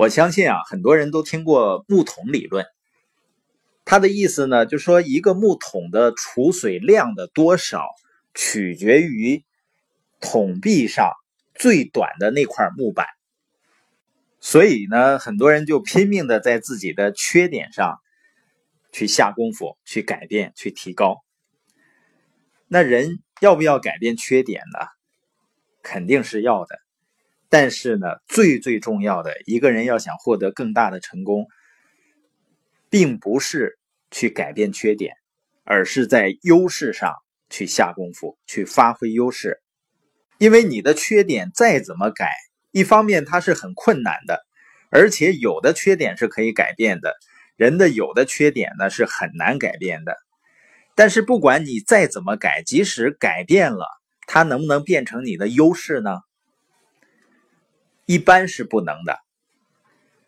我相信啊，很多人都听过木桶理论。它的意思呢，就是说一个木桶的储水量的多少，取决于桶壁上最短的那块木板。所以呢，很多人就拼命的在自己的缺点上去下功夫，去改变，去提高。那人要不要改变缺点呢？肯定是要的。但是呢，最最重要的一个人要想获得更大的成功，并不是去改变缺点，而是在优势上去下功夫，去发挥优势。因为你的缺点再怎么改，一方面它是很困难的，而且有的缺点是可以改变的，人的有的缺点呢是很难改变的。但是不管你再怎么改，即使改变了，它能不能变成你的优势呢？一般是不能的，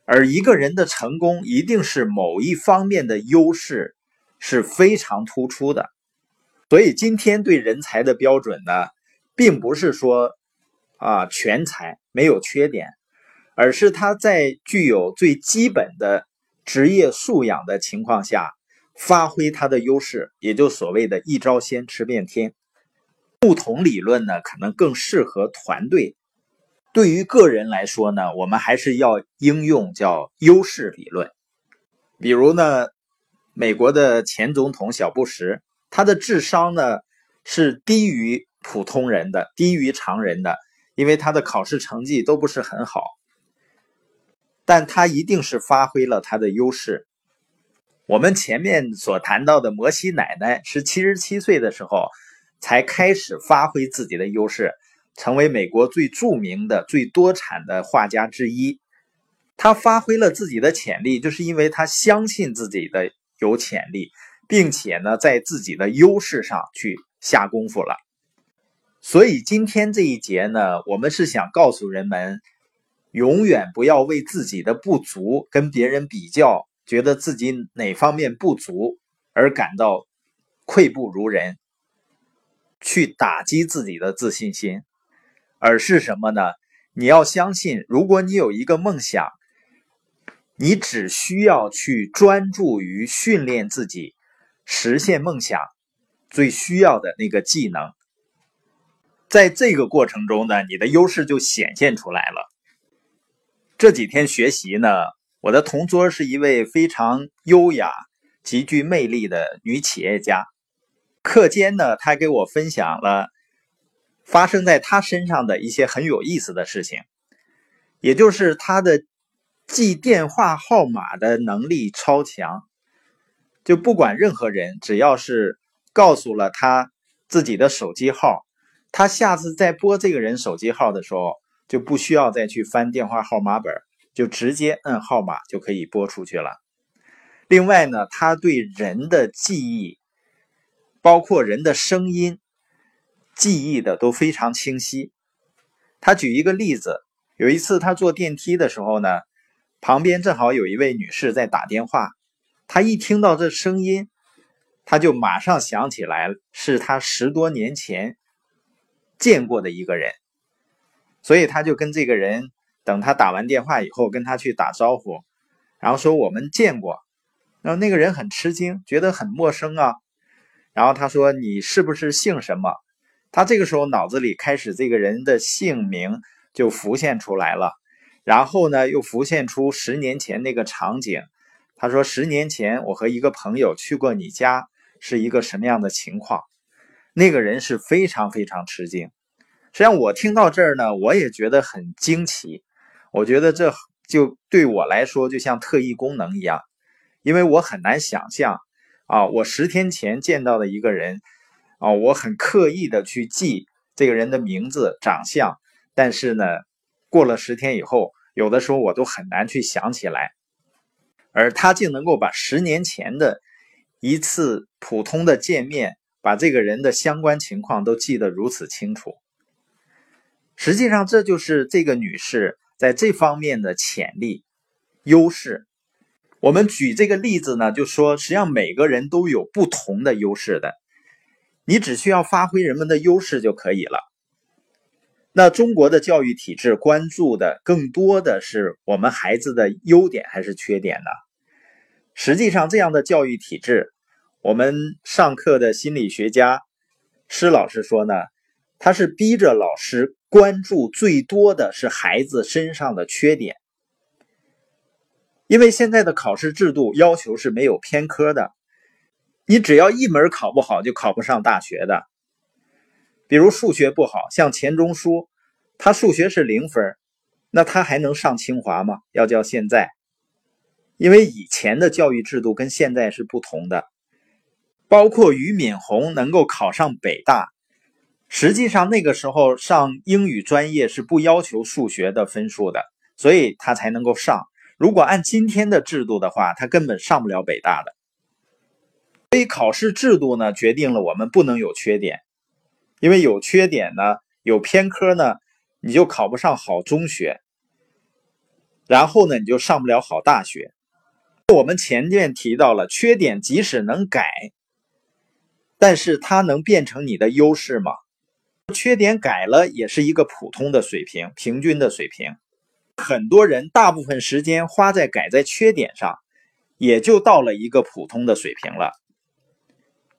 而一个人的成功一定是某一方面的优势是非常突出的。所以今天对人才的标准呢，并不是说啊全才没有缺点，而是他在具有最基本的职业素养的情况下，发挥他的优势，也就所谓的一招鲜吃遍天。不同理论呢，可能更适合团队。对于个人来说呢，我们还是要应用叫优势理论。比如呢，美国的前总统小布什，他的智商呢是低于普通人的，低于常人的，因为他的考试成绩都不是很好。但他一定是发挥了他的优势。我们前面所谈到的摩西奶奶是七十七岁的时候才开始发挥自己的优势。成为美国最著名的、最多产的画家之一，他发挥了自己的潜力，就是因为他相信自己的有潜力，并且呢，在自己的优势上去下功夫了。所以今天这一节呢，我们是想告诉人们，永远不要为自己的不足跟别人比较，觉得自己哪方面不足而感到愧不如人，去打击自己的自信心。而是什么呢？你要相信，如果你有一个梦想，你只需要去专注于训练自己，实现梦想最需要的那个技能。在这个过程中呢，你的优势就显现出来了。这几天学习呢，我的同桌是一位非常优雅、极具魅力的女企业家。课间呢，她给我分享了。发生在他身上的一些很有意思的事情，也就是他的记电话号码的能力超强，就不管任何人，只要是告诉了他自己的手机号，他下次再拨这个人手机号的时候，就不需要再去翻电话号码本，就直接摁号码就可以拨出去了。另外呢，他对人的记忆，包括人的声音。记忆的都非常清晰。他举一个例子，有一次他坐电梯的时候呢，旁边正好有一位女士在打电话。他一听到这声音，他就马上想起来是他十多年前见过的一个人，所以他就跟这个人等他打完电话以后，跟他去打招呼，然后说我们见过。然后那个人很吃惊，觉得很陌生啊。然后他说：“你是不是姓什么？”他这个时候脑子里开始这个人的姓名就浮现出来了，然后呢又浮现出十年前那个场景。他说：“十年前我和一个朋友去过你家，是一个什么样的情况？”那个人是非常非常吃惊。实际上我听到这儿呢，我也觉得很惊奇。我觉得这就对我来说就像特异功能一样，因为我很难想象啊，我十天前见到的一个人。哦，我很刻意的去记这个人的名字、长相，但是呢，过了十天以后，有的时候我都很难去想起来，而他竟能够把十年前的一次普通的见面，把这个人的相关情况都记得如此清楚。实际上，这就是这个女士在这方面的潜力、优势。我们举这个例子呢，就说实际上每个人都有不同的优势的。你只需要发挥人们的优势就可以了。那中国的教育体制关注的更多的是我们孩子的优点还是缺点呢？实际上，这样的教育体制，我们上课的心理学家施老师说呢，他是逼着老师关注最多的是孩子身上的缺点，因为现在的考试制度要求是没有偏科的，你只要一门考不好就考不上大学的。比如数学不好，像钱钟书，他数学是零分，那他还能上清华吗？要叫现在。因为以前的教育制度跟现在是不同的，包括俞敏洪能够考上北大，实际上那个时候上英语专业是不要求数学的分数的，所以他才能够上。如果按今天的制度的话，他根本上不了北大的。所以考试制度呢，决定了我们不能有缺点，因为有缺点呢，有偏科呢，你就考不上好中学，然后呢，你就上不了好大学。我们前面提到了，缺点即使能改，但是它能变成你的优势吗？缺点改了也是一个普通的水平，平均的水平。很多人大部分时间花在改在缺点上，也就到了一个普通的水平了。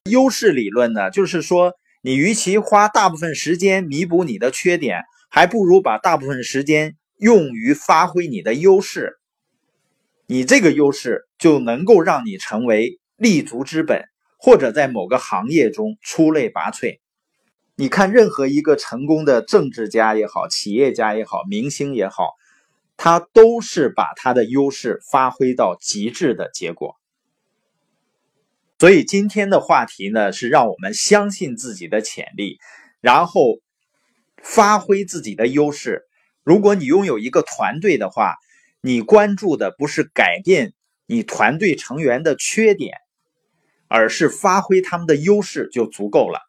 优势理论呢，就是说，你与其花大部分时间弥补你的缺点，还不如把大部分时间用于发挥你的优势。你这个优势就能够让你成为立足之本，或者在某个行业中出类拔萃。你看，任何一个成功的政治家也好，企业家也好，明星也好，他都是把他的优势发挥到极致的结果。所以今天的话题呢，是让我们相信自己的潜力，然后发挥自己的优势。如果你拥有一个团队的话，你关注的不是改变你团队成员的缺点，而是发挥他们的优势就足够了。